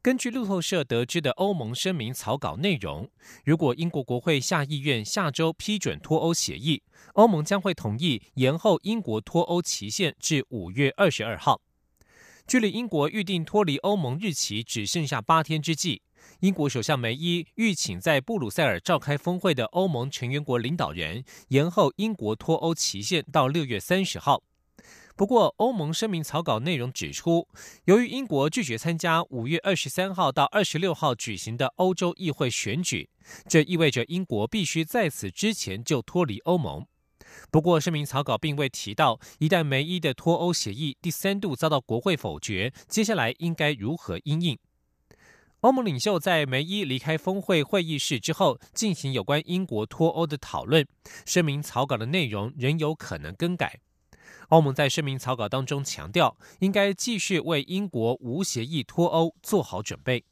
根据路透社得知的欧盟声明草稿内容，如果英国国会下议院下周批准脱欧协议，欧盟将会同意延后英国脱欧期限至五月二十二号。距离英国预定脱离欧盟日期只剩下八天之际，英国首相梅伊欲请在布鲁塞尔召开峰会的欧盟成员国领导人延后英国脱欧期限到六月三十号。不过，欧盟声明草稿内容指出，由于英国拒绝参加五月二十三号到二十六号举行的欧洲议会选举，这意味着英国必须在此之前就脱离欧盟。不过，声明草稿并未提到，一旦梅伊的脱欧协议第三度遭到国会否决，接下来应该如何应应。欧盟领袖在梅伊离开峰会会议室之后，进行有关英国脱欧的讨论。声明草稿的内容仍有可能更改。欧盟在声明草稿当中强调，应该继续为英国无协议脱欧做好准备。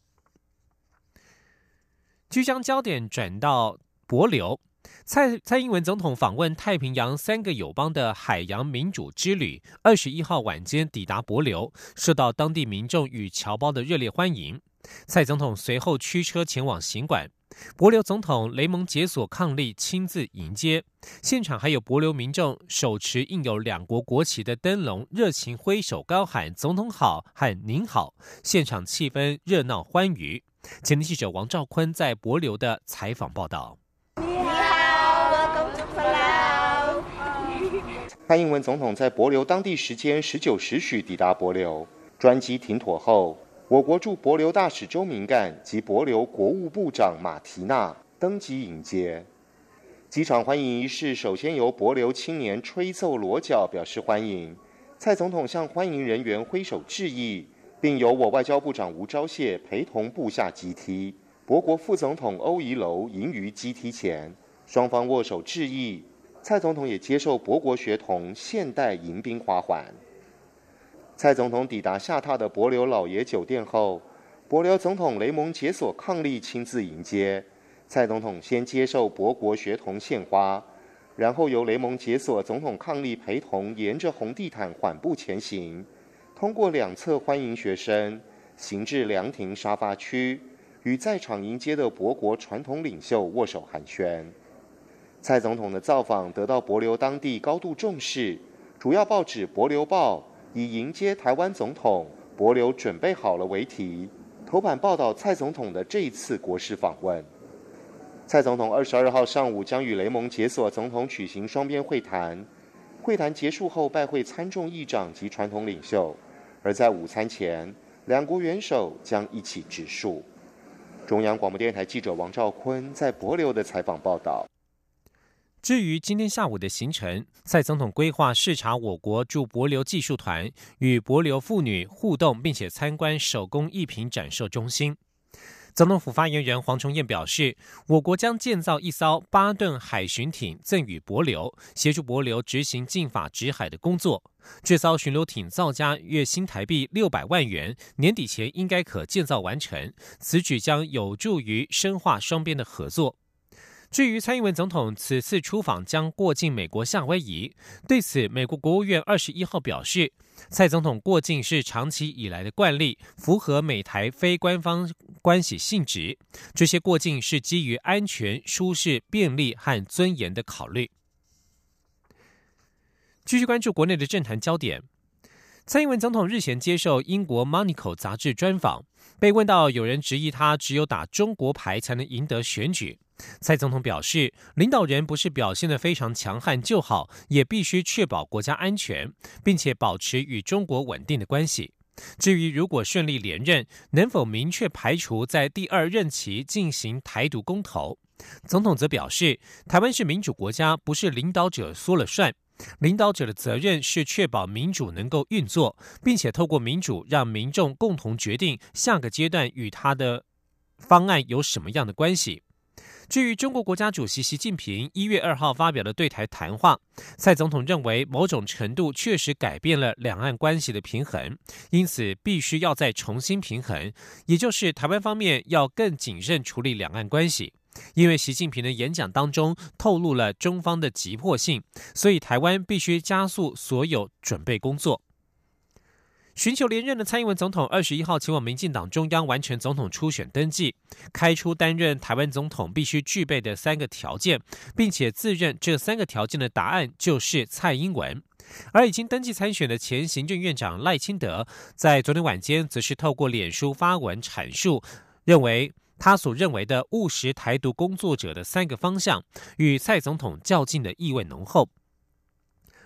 即将焦点转到博流，蔡蔡英文总统访问太平洋三个友邦的海洋民主之旅，二十一号晚间抵达博流，受到当地民众与侨胞的热烈欢迎。蔡总统随后驱车前往行馆。博流总统雷蒙解锁抗力亲自迎接，现场还有博流民众手持印有两国国旗的灯笼，热情挥手高喊“总统好”和“您好”，现场气氛热闹欢愉。前天记者王兆坤在博流的采访报道。你好，蔡英文总统在博流当地时间十九时许抵达博流，专机停妥后。我国驻博留大使周明干及博留国务部长马提娜登机迎接。机场欢迎仪式首先由博留青年吹奏锣角表示欢迎，蔡总统向欢迎人员挥手致意，并由我外交部长吴钊燮陪同步下机梯。博国副总统欧宜楼迎于机梯前，双方握手致意。蔡总统也接受博国学童现代迎宾花环。蔡总统抵达下榻的博流老爷酒店后，博流总统雷蒙解锁伉俪亲自迎接。蔡总统先接受博国学童献花，然后由雷蒙解锁总统伉俪陪同，沿着红地毯缓步前行，通过两侧欢迎学生，行至凉亭沙发区，与在场迎接的博国传统领袖握手寒暄。蔡总统的造访得到博流当地高度重视，主要报纸《博流报》。以迎接台湾总统，博流准备好了为题，头版报道蔡总统的这一次国事访问。蔡总统二十二号上午将与雷蒙解锁总统举行双边会谈，会谈结束后拜会参众议长及传统领袖，而在午餐前，两国元首将一起植树。中央广播电台记者王兆坤在博流的采访报道。至于今天下午的行程，蔡总统规划视察我国驻博流技术团，与博流妇女互动，并且参观手工艺品展售中心。总统府发言人黄崇彦表示，我国将建造一艘八吨海巡艇赠予博流，协助博流执行禁法执海的工作。这艘巡流艇造价约新台币六百万元，年底前应该可建造完成。此举将有助于深化双边的合作。至于蔡英文总统此次出访将过境美国夏威夷，对此，美国国务院二十一号表示，蔡总统过境是长期以来的惯例，符合美台非官方关系性质。这些过境是基于安全、舒适、便利和尊严的考虑。继续关注国内的政坛焦点，蔡英文总统日前接受英国《Monaco》杂志专访，被问到有人质疑他只有打中国牌才能赢得选举。蔡总统表示，领导人不是表现得非常强悍就好，也必须确保国家安全，并且保持与中国稳定的关系。至于如果顺利连任，能否明确排除在第二任期进行台独公投？总统则表示，台湾是民主国家，不是领导者说了算，领导者的责任是确保民主能够运作，并且透过民主让民众共同决定下个阶段与他的方案有什么样的关系。至于中国国家主席习近平一月二号发表的对台谈话，蔡总统认为某种程度确实改变了两岸关系的平衡，因此必须要再重新平衡，也就是台湾方面要更谨慎处理两岸关系。因为习近平的演讲当中透露了中方的急迫性，所以台湾必须加速所有准备工作。寻求连任的蔡英文总统二十一号前往民进党中央完成总统初选登记，开出担任台湾总统必须具备的三个条件，并且自认这三个条件的答案就是蔡英文。而已经登记参选的前行政院长赖清德，在昨天晚间则是透过脸书发文阐述，认为他所认为的务实台独工作者的三个方向，与蔡总统较劲的意味浓厚。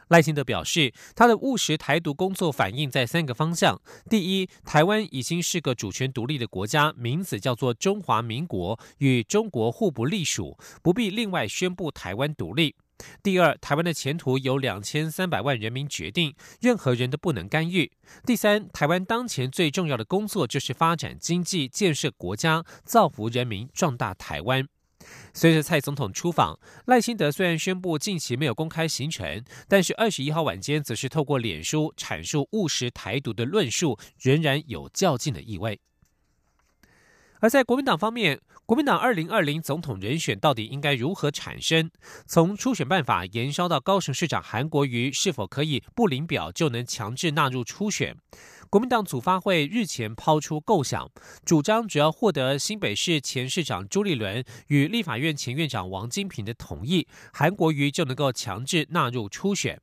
赖清德表示，他的务实台独工作反映在三个方向：第一，台湾已经是个主权独立的国家，名字叫做中华民国，与中国互不隶属，不必另外宣布台湾独立；第二，台湾的前途由两千三百万人民决定，任何人都不能干预；第三，台湾当前最重要的工作就是发展经济、建设国家、造福人民、壮大台湾。随着蔡总统出访，赖清德虽然宣布近期没有公开行程，但是二十一号晚间则是透过脸书阐述务实台独的论述，仍然有较劲的意味。而在国民党方面，国民党二零二零总统人选到底应该如何产生？从初选办法延烧到高雄市长韩国瑜是否可以不领表就能强制纳入初选？国民党组发会日前抛出构想，主张只要获得新北市前市长朱立伦与立法院前院长王金平的同意，韩国瑜就能够强制纳入初选。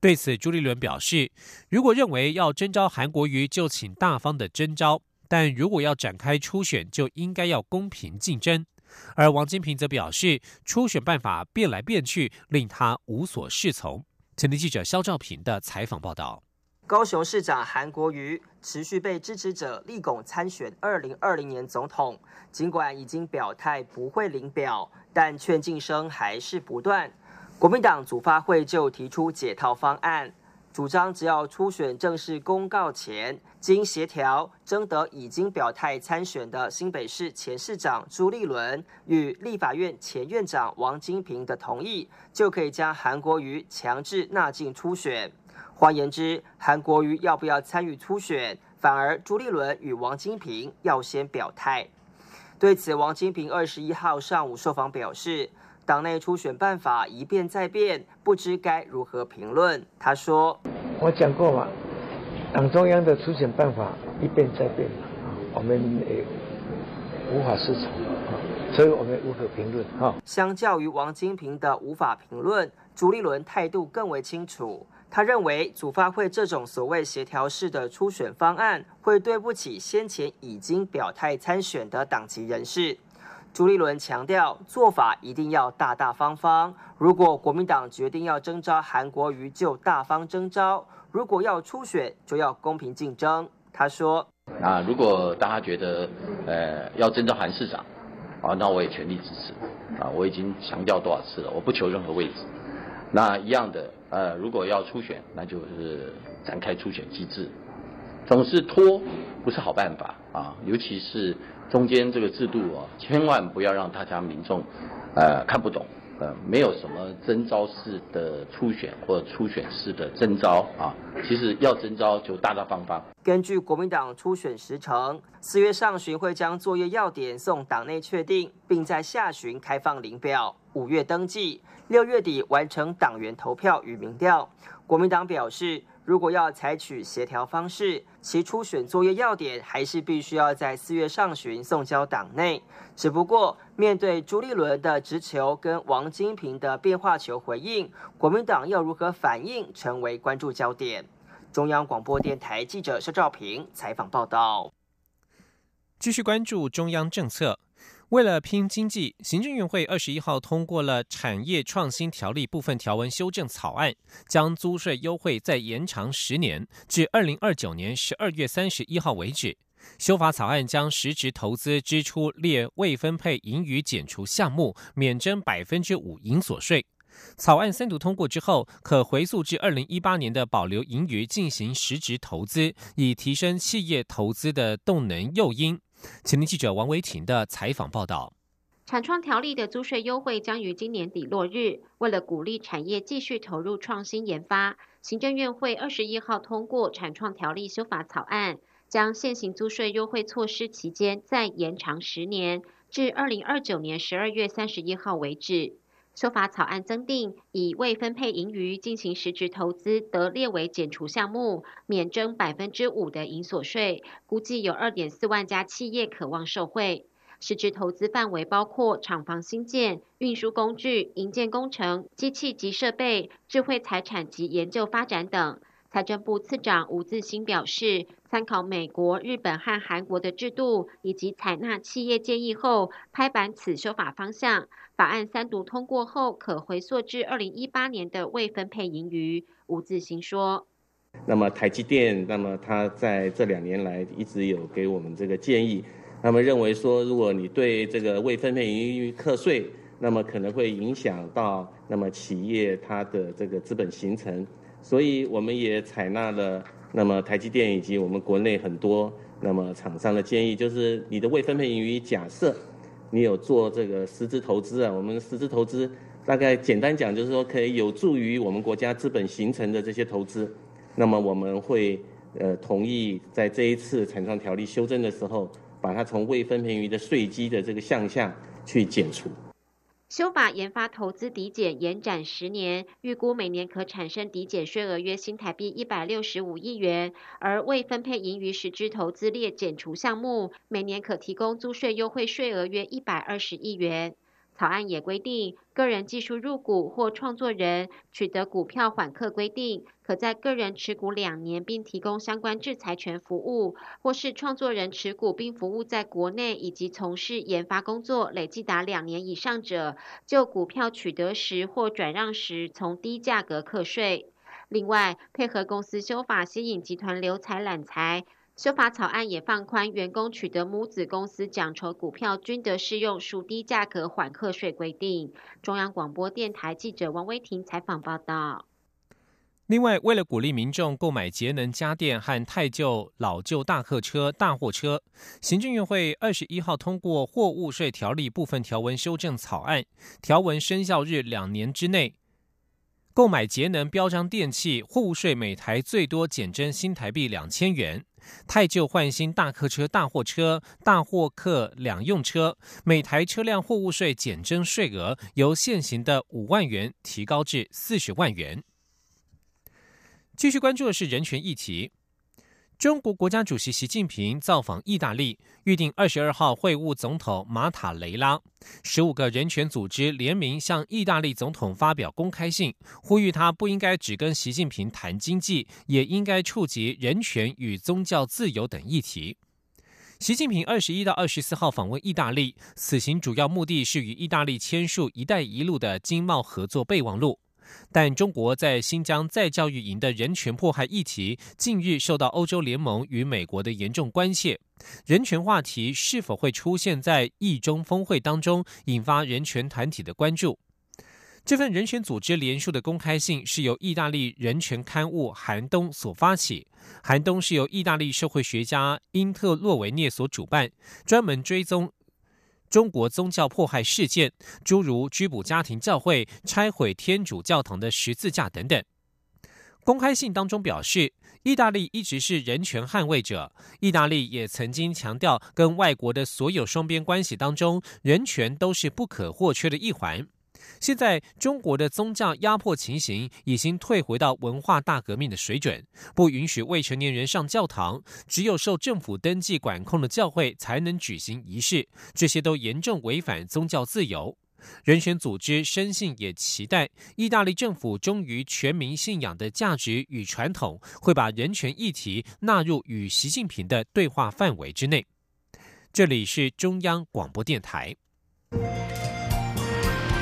对此，朱立伦表示，如果认为要征召韩国瑜，就请大方的征召；但如果要展开初选，就应该要公平竞争。而王金平则表示，初选办法变来变去，令他无所适从。前天记者肖兆平的采访报道。高雄市长韩国瑜持续被支持者力拱参选二零二零年总统，尽管已经表态不会领表，但劝进声还是不断。国民党组发会就提出解套方案，主张只要初选正式公告前，经协调征得已经表态参选的新北市前市长朱立伦与立法院前院长王金平的同意，就可以将韩国瑜强制纳进初选。换言之，韩国瑜要不要参与初选，反而朱立伦与王金平要先表态。对此，王金平二十一号上午受访表示，党内初选办法一变再变，不知该如何评论。他说：“我讲过嘛，党中央的初选办法一变再变，我们也无法适从，所以我们无可评论。”哈，相较于王金平的无法评论，朱立伦态度更为清楚。他认为，组发会这种所谓协调式的初选方案，会对不起先前已经表态参选的党籍人士。朱立伦强调，做法一定要大大方方。如果国民党决定要征召韩国瑜，就大方征召；如果要初选，就要公平竞争。他说：“那如果大家觉得，呃，要征召韩市长，啊，那我也全力支持。啊，我已经强调多少次了，我不求任何位置。那一样的。”呃，如果要初选，那就是展开初选机制。总是拖不是好办法啊，尤其是中间这个制度啊，千万不要让大家民众呃看不懂。呃，没有什么征招式的初选或初选式的征招啊，其实要征招就大大方方。根据国民党初选时程，四月上旬会将作业要点送党内确定，并在下旬开放领表，五月登记，六月底完成党员投票与民调。国民党表示。如果要采取协调方式，其初选作业要点还是必须要在四月上旬送交党内。只不过，面对朱立伦的直球跟王金平的变化球回应，国民党要如何反应，成为关注焦点。中央广播电台记者肖兆平采访报道。继续关注中央政策。为了拼经济，行政院会二十一号通过了产业创新条例部分条文修正草案，将租税优惠再延长十年，至二零二九年十二月三十一号为止。修法草案将实质投资支出列未分配盈余减除项目，免征百分之五营所税。草案三读通过之后，可回溯至二零一八年的保留盈余进行实质投资，以提升企业投资的动能诱因。前天记者王维婷的采访报道：产创条例的租税优惠将于今年底落日。为了鼓励产业继续投入创新研发，行政院会二十一号通过产创条例修法草案，将现行租税优惠措施期间再延长十年，至二零二九年十二月三十一号为止。修法草案增订，以未分配盈余进行实质投资，得列为减除项目，免征百分之五的营所税。估计有二点四万家企业渴望受惠。实质投资范围包括厂房新建、运输工具、营建工程、机器及设备、智慧财产及研究发展等。财政部次长吴自兴表示，参考美国、日本和韩国的制度，以及采纳企业建议后，拍板此修法方向。法案三读通过后，可回溯至二零一八年的未分配盈余。吴自兴说：“那么台积电，那么他在这两年来一直有给我们这个建议，那么认为说，如果你对这个未分配盈余课税，那么可能会影响到那么企业它的这个资本形成。”所以我们也采纳了那么台积电以及我们国内很多那么厂商的建议，就是你的未分配盈余，假设你有做这个实质投资啊，我们实质投资大概简单讲就是说可以有助于我们国家资本形成的这些投资，那么我们会呃同意在这一次产创条例修正的时候，把它从未分配于的税基的这个项下去减除。修法研发投资抵减延展十年，预估每年可产生抵减税额约新台币一百六十五亿元，而未分配盈余实支投资列减除项目，每年可提供租税优惠税额约一百二十亿元。草案也规定，个人技术入股或创作人取得股票缓课规定，可在个人持股两年并提供相关制裁权服务，或是创作人持股并服务在国内以及从事研发工作累计达两年以上者，就股票取得时或转让时从低价格课税。另外，配合公司修法，吸引集团留财揽财。修法草案也放宽员工取得母子公司奖酬股票均得适用属低价格缓课税规定。中央广播电台记者王威婷采访报道。另外，为了鼓励民众购买节能家电和太旧老旧大客车、大货车，行政院会二十一号通过货物税条例部分条文修正草案，条文生效日两年之内。购买节能标章电器，货物税每台最多减征新台币两千元；太旧换新大客车、大货车、大货客两用车，每台车辆货物税减征税额由现行的五万元提高至四十万元。继续关注的是人权议题。中国国家主席习近平造访意大利，预定二十二号会晤总统马塔雷拉。十五个人权组织联名向意大利总统发表公开信，呼吁他不应该只跟习近平谈经济，也应该触及人权与宗教自由等议题。习近平二十一到二十四号访问意大利，此行主要目的是与意大利签署“一带一路”的经贸合作备忘录。但中国在新疆再教育营的人权迫害议题，近日受到欧洲联盟与美国的严重关切。人权话题是否会出现在意中峰会当中，引发人权团体的关注？这份人权组织联署的公开信是由意大利人权刊物《寒冬》所发起，《寒冬》是由意大利社会学家因特洛维涅所主办，专门追踪。中国宗教迫害事件，诸如拘捕家庭教会、拆毁天主教堂的十字架等等。公开信当中表示，意大利一直是人权捍卫者，意大利也曾经强调，跟外国的所有双边关系当中，人权都是不可或缺的一环。现在中国的宗教压迫情形已经退回到文化大革命的水准，不允许未成年人上教堂，只有受政府登记管控的教会才能举行仪式，这些都严重违反宗教自由。人权组织深信也期待意大利政府忠于全民信仰的价值与传统，会把人权议题纳入与习近平的对话范围之内。这里是中央广播电台。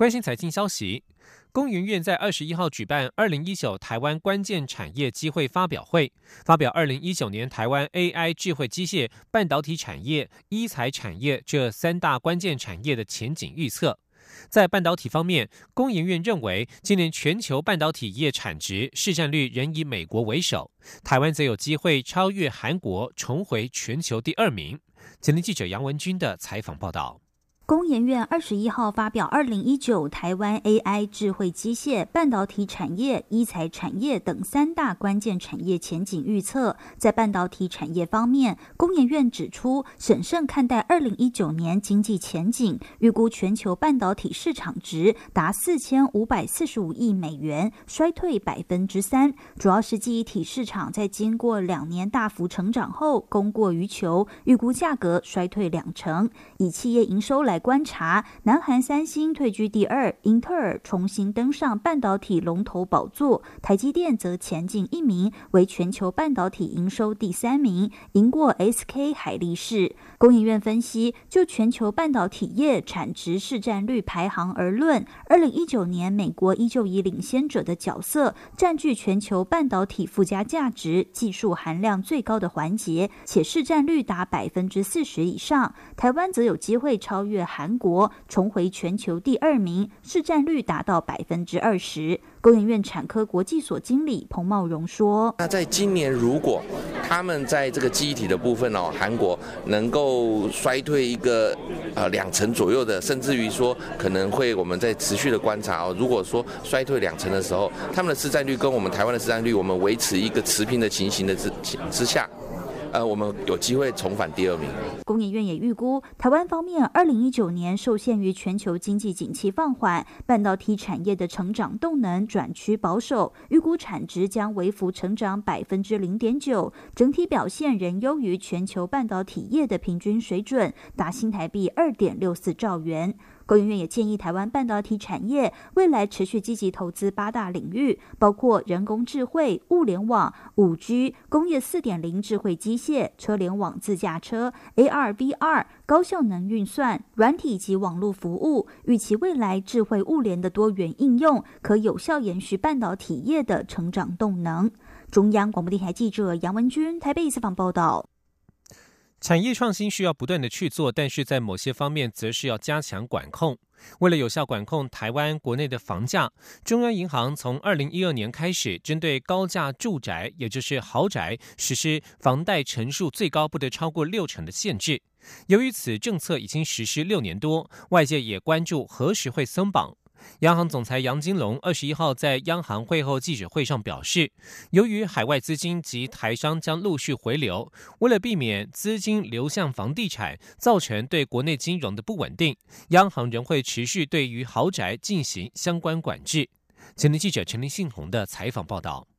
关心财经消息。工研院在二十一号举办二零一九台湾关键产业机会发表会，发表二零一九年台湾 AI、智慧机械、半导体产业、医材产业这三大关键产业的前景预测。在半导体方面，工研院认为，今年全球半导体业产值市占率仍以美国为首，台湾则有机会超越韩国，重回全球第二名。前天记者杨文军的采访报道。工研院二十一号发表《二零一九台湾 AI、智慧机械、半导体产业、医材产业等三大关键产业前景预测》。在半导体产业方面，工研院指出，审慎看待二零一九年经济前景，预估全球半导体市场值达四千五百四十五亿美元，衰退百分之三。主要是记忆体市场在经过两年大幅成长后，供过于求，预估价格衰退两成。以企业营收来。观察，南韩三星退居第二，英特尔重新登上半导体龙头宝座，台积电则前进一名，为全球半导体营收第三名，赢过 SK 海力士。工研院分析，就全球半导体业产值市占率排行而论，二零一九年美国依旧以领先者的角色，占据全球半导体附加价值、技术含量最高的环节，且市占率达百分之四十以上。台湾则有机会超越。韩国重回全球第二名，市占率达到百分之二十。工研院产科国际所经理彭茂荣说：“那在今年，如果他们在这个记忆体的部分哦，韩国能够衰退一个呃两成左右的，甚至于说可能会我们在持续的观察哦。如果说衰退两成的时候，他们的市占率跟我们台湾的市占率，我们维持一个持平的情形的之之下。”呃，我们有机会重返第二名。工研院也预估，台湾方面二零一九年受限于全球经济景气放缓，半导体产业的成长动能转趋保守，预估产值将微幅成长百分之零点九，整体表现仍优于全球半导体业的平均水准，达新台币二点六四兆元。工研院也建议台湾半导体产业未来持续积极投资八大领域，包括人工智慧、物联网、五 G、工业四点零、智慧机械、车联网、自驾车、AR、VR、高效能运算、软体及网络服务。预期未来智慧物联的多元应用，可有效延续半导体业的成长动能。中央广播电台记者杨文君台北采访报道。产业创新需要不断的去做，但是在某些方面则是要加强管控。为了有效管控台湾国内的房价，中央银行从二零一二年开始，针对高价住宅，也就是豪宅，实施房贷成数最高不得超过六成的限制。由于此政策已经实施六年多，外界也关注何时会松绑。央行总裁杨金龙二十一号在央行会后记者会上表示，由于海外资金及台商将陆续回流，为了避免资金流向房地产，造成对国内金融的不稳定，央行仍会持续对于豪宅进行相关管制。前天记者陈林信宏的采访报道。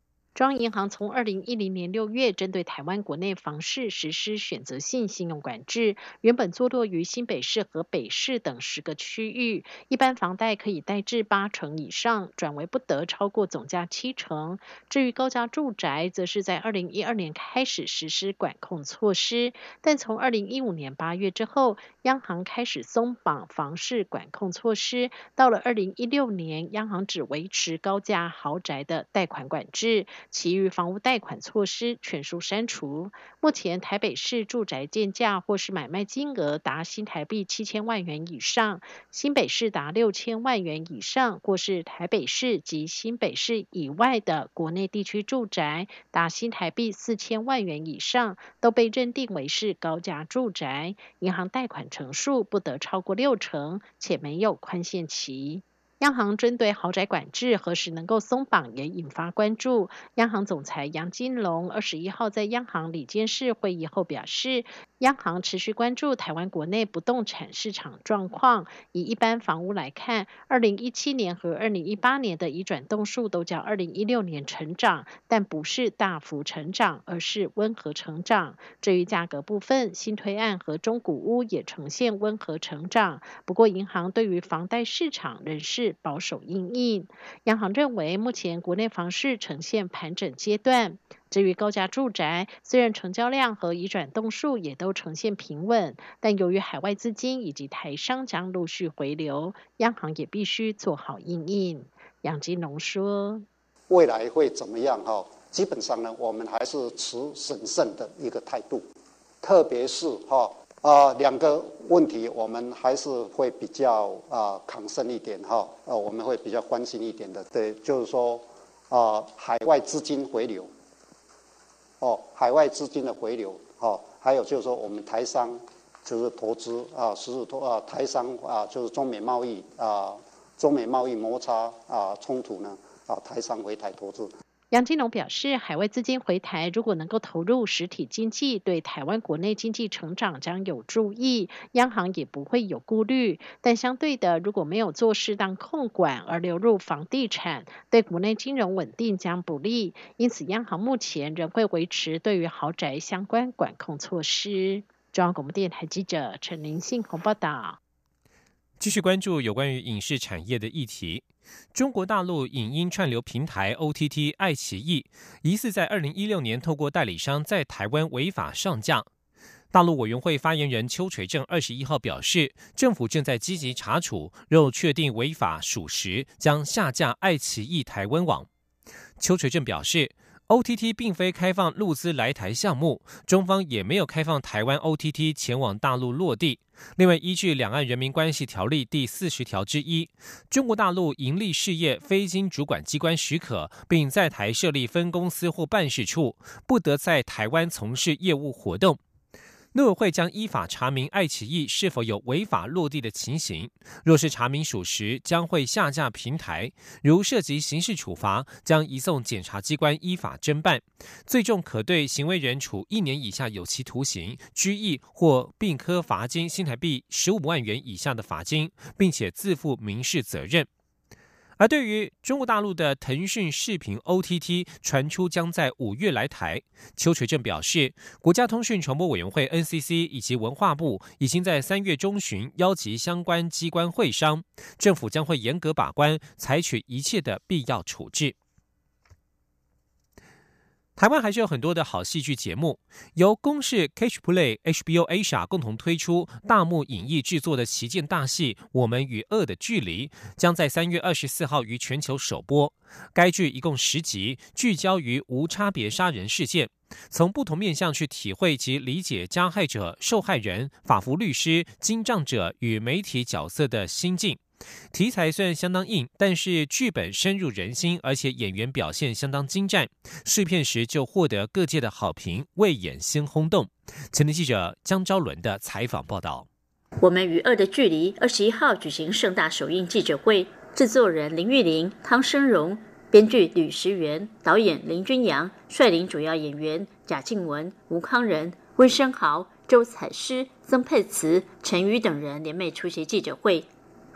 中央银行从二零一零年六月针对台湾国内房市实施选择性信用管制，原本坐落于新北市和北市等十个区域，一般房贷可以贷至八成以上，转为不得超过总价七成。至于高价住宅，则是在二零一二年开始实施管控措施，但从二零一五年八月之后，央行开始松绑房市管控措施，到了二零一六年，央行只维持高价豪宅的贷款管制。其余房屋贷款措施全数删除。目前台北市住宅建价或是买卖金额达新台币七千万元以上，新北市达六千万元以上，或是台北市及新北市以外的国内地区住宅达新台币四千万元以上，都被认定为是高价住宅，银行贷款成数不得超过六成，且没有宽限期。央行针对豪宅管制何时能够松绑，也引发关注。央行总裁杨金龙二十一号在央行里监事会议后表示，央行持续关注台湾国内不动产市场状况。以一般房屋来看，二零一七年和二零一八年的移转栋数都较二零一六年成长，但不是大幅成长，而是温和成长。至于价格部分，新推案和中古屋也呈现温和成长。不过，银行对于房贷市场仍是。保守应应，央行认为目前国内房市呈现盘整阶段。至于高价住宅，虽然成交量和移转栋数也都呈现平稳，但由于海外资金以及台商将陆续回流，央行也必须做好应应。杨金龙说：“未来会怎么样？哈，基本上呢，我们还是持审慎的一个态度，特别是哈啊两个问题，我们还是会比较啊抗深一点哈，呃，我们会比较关心一点的。对，就是说啊，海外资金回流，哦，海外资金的回流，哦，还有就是说我们台商就是投资啊，实质投啊，台商啊，就是中美贸易啊。”中美贸易摩擦啊冲突呢啊，台商回台投资。杨金龙表示，海外资金回台如果能够投入实体经济，对台湾国内经济成长将有助益，央行也不会有顾虑。但相对的，如果没有做适当控管而流入房地产，对国内金融稳定将不利。因此，央行目前仍会维持对于豪宅相关管控措施。中央广播电台记者陈林信鸿报道。继续关注有关于影视产业的议题。中国大陆影音串流平台 OTT 爱奇艺疑似在二零一六年透过代理商在台湾违法上架。大陆委员会发言人邱垂正二十一号表示，政府正在积极查处，若确定违法属实，将下架爱奇艺台湾网。邱垂正表示。OTT 并非开放陆资来台项目，中方也没有开放台湾 OTT 前往大陆落地。另外，依据《两岸人民关系条例》第四十条之一，中国大陆盈利事业非经主管机关许可，并在台设立分公司或办事处，不得在台湾从事业务活动。陆委会将依法查明爱奇艺是否有违法落地的情形，若是查明属实，将会下架平台；如涉及刑事处罚，将移送检察机关依法侦办，最重可对行为人处一年以下有期徒刑、拘役或并科罚金新台币十五万元以下的罚金，并且自负民事责任。而对于中国大陆的腾讯视频 OTT 传出将在五月来台，邱垂正表示，国家通讯传播委员会 NCC 以及文化部已经在三月中旬邀集相关机关会商，政府将会严格把关，采取一切的必要处置。台湾还是有很多的好戏剧节目，由公视 Catch Play、HBO Asia 共同推出，大幕影艺制作的旗舰大戏《我们与恶的距离》将在三月二十四号于全球首播。该剧一共十集，聚焦于无差别杀人事件，从不同面向去体会及理解加害者、受害人、法服律师、经仗者与媒体角色的心境。题材虽然相当硬，但是剧本深入人心，而且演员表现相当精湛。试片时就获得各界的好评，未演先轰动。前天记者江昭伦的采访报道：我们与恶的距离二十一号举行盛大首映记者会，制作人林玉玲、汤生荣，编剧吕石元，导演林君阳，率领主要演员贾静雯、吴康仁、温升豪、周采诗、曾沛慈、陈瑜等人联袂出席记者会。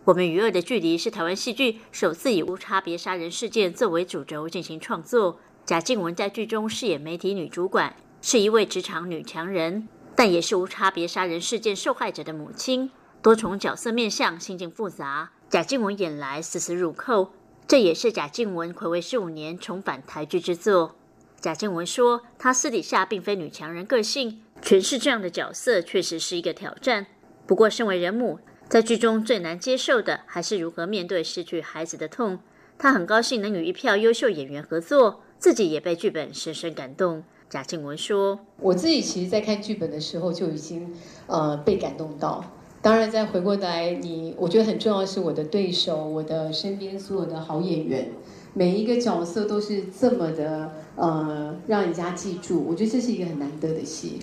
我们与恶的距离是台湾戏剧首次以无差别杀人事件作为主轴进行创作。贾静雯在剧中饰演媒体女主管，是一位职场女强人，但也是无差别杀人事件受害者的母亲，多重角色面相，心境复杂。贾静雯演来丝丝入扣，这也是贾静雯暌违十五年重返台剧之作。贾静雯说：“她私底下并非女强人个性，诠释这样的角色确实是一个挑战。不过，身为人母。”在剧中最难接受的还是如何面对失去孩子的痛。他很高兴能与一票优秀演员合作，自己也被剧本深深感动。贾静雯说：“我自己其实，在看剧本的时候就已经呃被感动到。当然，再回过来，你我觉得很重要是我的对手，我的身边所有的好演员，每一个角色都是这么的呃让人家记住。我觉得这是一个很难得的戏。”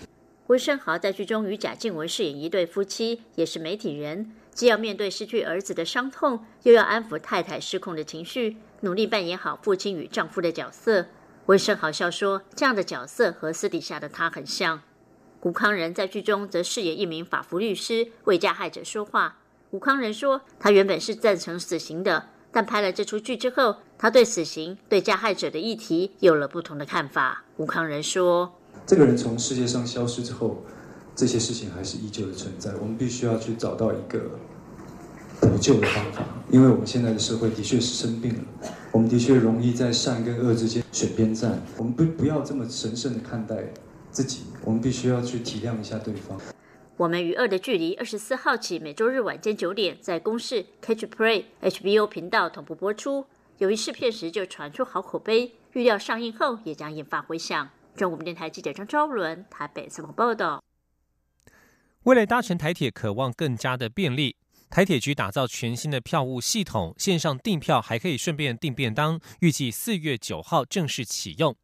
温升豪在剧中与贾静雯饰演一对夫妻，也是媒体人，既要面对失去儿子的伤痛，又要安抚太太失控的情绪，努力扮演好父亲与丈夫的角色。温升豪笑说：“这样的角色和私底下的他很像。”吴康仁在剧中则饰演一名法服律师，为加害者说话。吴康仁说：“他原本是赞成死刑的，但拍了这出剧之后，他对死刑、对加害者的议题有了不同的看法。”吴康仁说。这个人从世界上消失之后，这些事情还是依旧的存在。我们必须要去找到一个补救的方法，因为我们现在的社会的确是生病了，我们的确容易在善跟恶之间选边站。我们不不要这么神圣的看待自己，我们必须要去体谅一下对方。我们与恶的距离，二十四号起每周日晚间九点在公视 Catch Play HBO 频道同步播出。由于试片时就传出好口碑，预料上映后也将引发回响。中国电台记者张昭伦台北采访报道。为了搭乘台铁，渴望更加的便利，台铁局打造全新的票务系统，线上订票还可以顺便订便当，预计四月九号正式启用。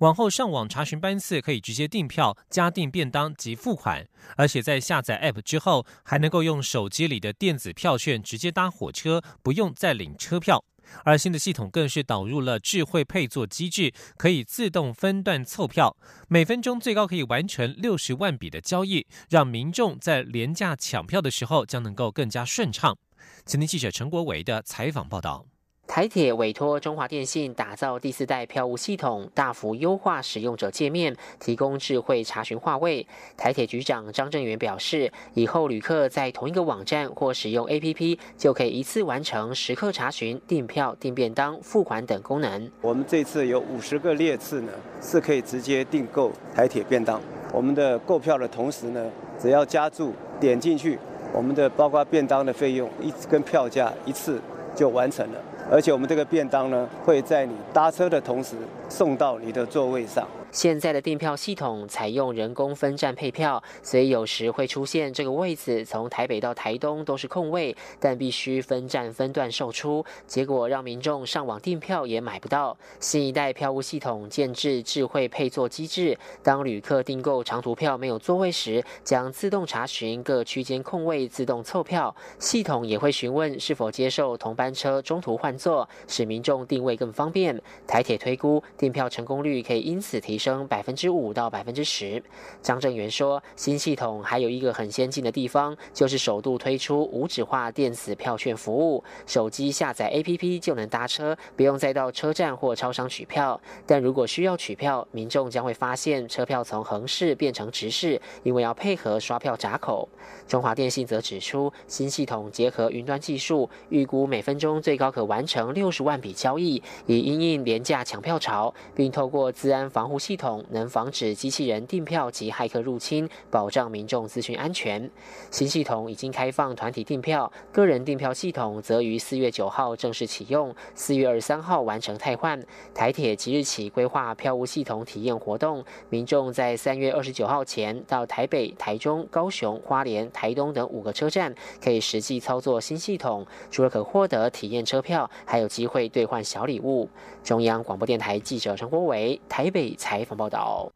往后上网查询班次，可以直接订票、加订便当及付款，而且在下载 App 之后，还能够用手机里的电子票券直接搭火车，不用再领车票。而新的系统更是导入了智慧配座机制，可以自动分段凑票，每分钟最高可以完成六十万笔的交易，让民众在廉价抢票的时候将能够更加顺畅。前天记者陈国维的采访报道。台铁委托中华电信打造第四代票务系统，大幅优化使用者界面，提供智慧查询话位。台铁局长张正元表示，以后旅客在同一个网站或使用 APP，就可以一次完成时刻查询、订票、订便当、付款等功能。我们这次有五十个列次呢，是可以直接订购台铁便当。我们的购票的同时呢，只要加注点进去，我们的包括便当的费用一跟票价一次就完成了。而且我们这个便当呢，会在你搭车的同时送到你的座位上。现在的订票系统采用人工分站配票，所以有时会出现这个位子从台北到台东都是空位，但必须分站分段售出，结果让民众上网订票也买不到。新一代票务系统建置智慧配座机制，当旅客订购长途票没有座位时，将自动查询各区间空位，自动凑票。系统也会询问是否接受同班车中途换座，使民众定位更方便。台铁推估订票成功率可以因此提升。升百分之五到百分之十。张正元说，新系统还有一个很先进的地方，就是首度推出无纸化电子票券服务，手机下载 APP 就能搭车，不用再到车站或超商取票。但如果需要取票，民众将会发现车票从横式变成直式，因为要配合刷票闸口。中华电信则指出，新系统结合云端技术，预估每分钟最高可完成六十万笔交易，以因应廉价抢票潮，并透过治安防护系。统能防止机器人订票及骇客入侵，保障民众资讯安全。新系统已经开放团体订票，个人订票系统则于四月九号正式启用，四月二十三号完成汰换。台铁即日起规划票务系统体验活动，民众在三月二十九号前到台北、台中、高雄、花莲、台东等五个车站，可以实际操作新系统。除了可获得体验车票，还有机会兑换小礼物。中央广播电台记者陈国伟台北采采访报道。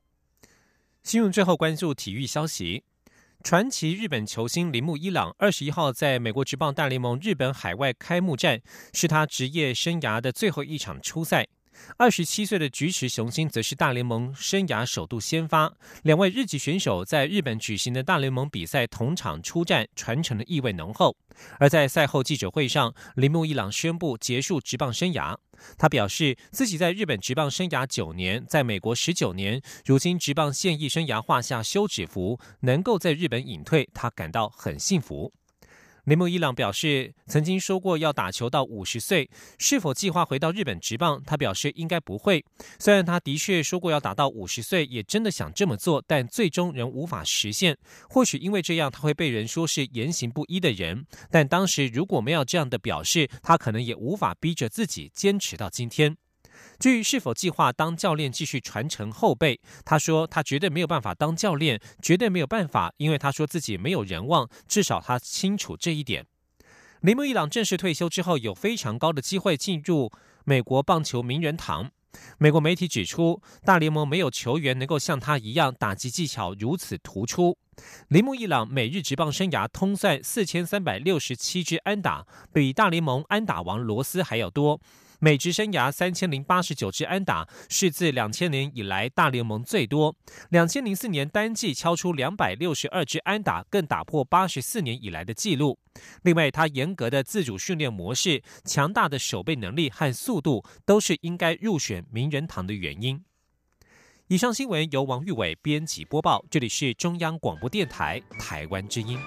新闻最后关注体育消息，传奇日本球星铃木一朗二十一号在美国职棒大联盟日本海外开幕战，是他职业生涯的最后一场初赛。二十七岁的菊池雄心则是大联盟生涯首度先发。两位日籍选手在日本举行的大联盟比赛同场出战，传承的意味浓厚。而在赛后记者会上，铃木一朗宣布结束职棒生涯。他表示自己在日本职棒生涯九年，在美国十九年，如今职棒现役生涯画下休止符，能够在日本隐退，他感到很幸福。铃木一朗表示，曾经说过要打球到五十岁，是否计划回到日本职棒？他表示应该不会。虽然他的确说过要打到五十岁，也真的想这么做，但最终仍无法实现。或许因为这样，他会被人说是言行不一的人。但当时如果没有这样的表示，他可能也无法逼着自己坚持到今天。至于是否计划当教练继续传承后辈，他说他绝对没有办法当教练，绝对没有办法，因为他说自己没有人望，至少他清楚这一点。铃木一朗正式退休之后，有非常高的机会进入美国棒球名人堂。美国媒体指出，大联盟没有球员能够像他一样打击技巧如此突出。铃木一朗每日职棒生涯通算四千三百六十七支安打，比大联盟安打王罗斯还要多。美职生涯三千零八十九支安打，是自两千年以来大联盟最多。两千零四年单季敲出两百六十二支安打，更打破八十四年以来的纪录。另外，他严格的自主训练模式、强大的守备能力和速度，都是应该入选名人堂的原因。以上新闻由王玉伟编辑播报，这里是中央广播电台台湾之音。